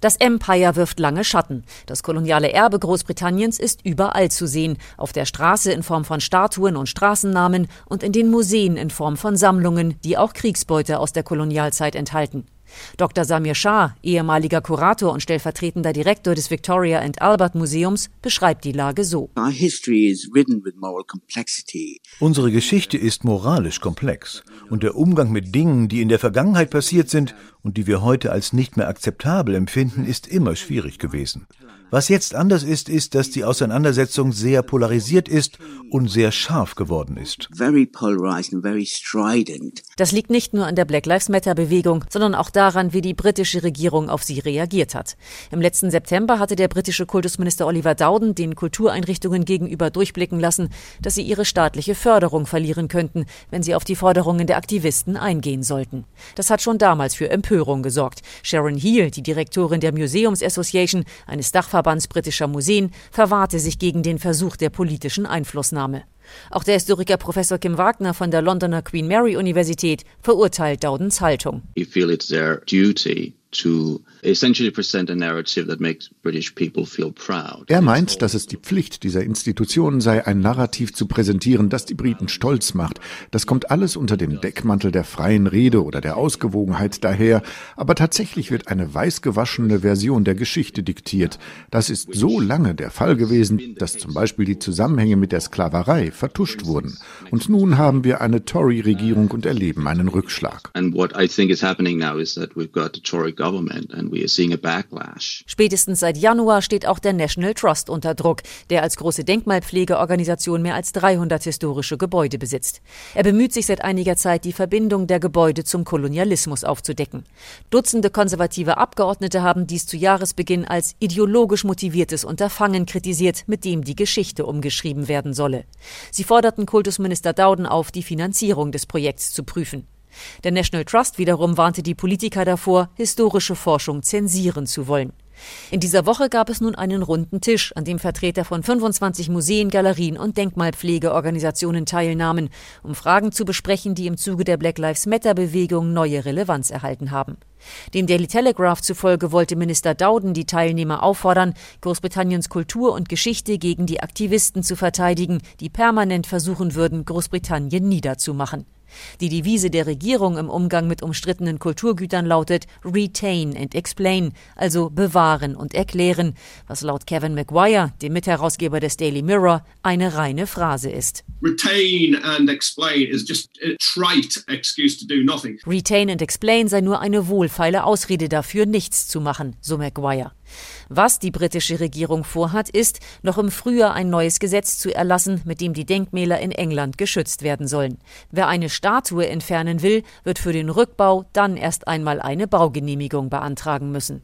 Das Empire wirft lange Schatten. Das koloniale Erbe Großbritanniens ist überall zu sehen. Auf der Straße in Form von Statuen und Straßennamen und in den Museen in Form von Sammlungen, die auch Kriegsbeute aus der Kolonialzeit enthalten. Dr. Samir Shah, ehemaliger Kurator und stellvertretender Direktor des Victoria and Albert Museums, beschreibt die Lage so. Unsere Geschichte ist moralisch komplex und der Umgang mit Dingen, die in der Vergangenheit passiert sind und die wir heute als nicht mehr akzeptabel empfinden, ist immer schwierig gewesen. Was jetzt anders ist, ist, dass die Auseinandersetzung sehr polarisiert ist und sehr scharf geworden ist. Das liegt nicht nur an der Black Lives Matter Bewegung, sondern auch daran, wie die britische Regierung auf sie reagiert hat. Im letzten September hatte der britische Kultusminister Oliver Dowden den Kultureinrichtungen gegenüber durchblicken lassen, dass sie ihre staatliche Förderung verlieren könnten, wenn sie auf die Forderungen der Aktivisten eingehen sollten. Das hat schon damals für Empörung gesorgt. Sharon Heal, die Direktorin der Museums Association, eines Dachverbands britischer Museen verwahrte sich gegen den Versuch der politischen Einflussnahme. Auch der Historiker Professor Kim Wagner von der Londoner Queen Mary Universität verurteilt Dowdens Haltung. I feel it's their duty to essentially present a narrative that makes British people feel proud. Er meint, dass es die Pflicht dieser Institutionen sei, ein Narrativ zu präsentieren, das die Briten stolz macht. Das kommt alles unter dem Deckmantel der freien Rede oder der Ausgewogenheit daher, aber tatsächlich wird eine weißgewaschene Version der Geschichte diktiert. Das ist so lange der Fall gewesen, dass zum Beispiel die Zusammenhänge mit der Sklaverei vertuscht wurden. Und nun haben wir eine Tory-Regierung und erleben einen Rückschlag. And what I think is happening now is that we've got a Tory Spätestens seit Januar steht auch der National Trust unter Druck, der als große Denkmalpflegeorganisation mehr als 300 historische Gebäude besitzt. Er bemüht sich seit einiger Zeit, die Verbindung der Gebäude zum Kolonialismus aufzudecken. Dutzende konservative Abgeordnete haben dies zu Jahresbeginn als ideologisch motiviertes Unterfangen kritisiert, mit dem die Geschichte umgeschrieben werden solle. Sie forderten Kultusminister Dowden auf, die Finanzierung des Projekts zu prüfen. Der National Trust wiederum warnte die Politiker davor, historische Forschung zensieren zu wollen. In dieser Woche gab es nun einen runden Tisch, an dem Vertreter von 25 Museen, Galerien und Denkmalpflegeorganisationen teilnahmen, um Fragen zu besprechen, die im Zuge der Black Lives Matter Bewegung neue Relevanz erhalten haben. Dem Daily Telegraph zufolge wollte Minister Dowden die Teilnehmer auffordern, Großbritanniens Kultur und Geschichte gegen die Aktivisten zu verteidigen, die permanent versuchen würden, Großbritannien niederzumachen. Die Devise der Regierung im Umgang mit umstrittenen Kulturgütern lautet Retain and Explain, also bewahren und erklären, was laut Kevin Maguire, dem Mitherausgeber des Daily Mirror, eine reine Phrase ist. Retain and explain is just a trite excuse to do nothing. Retain and Explain sei nur eine wohlfeile Ausrede dafür, nichts zu machen, so Maguire. Was die britische Regierung vorhat, ist, noch im Frühjahr ein neues Gesetz zu erlassen, mit dem die Denkmäler in England geschützt werden sollen. Wer eine Statue entfernen will, wird für den Rückbau dann erst einmal eine Baugenehmigung beantragen müssen.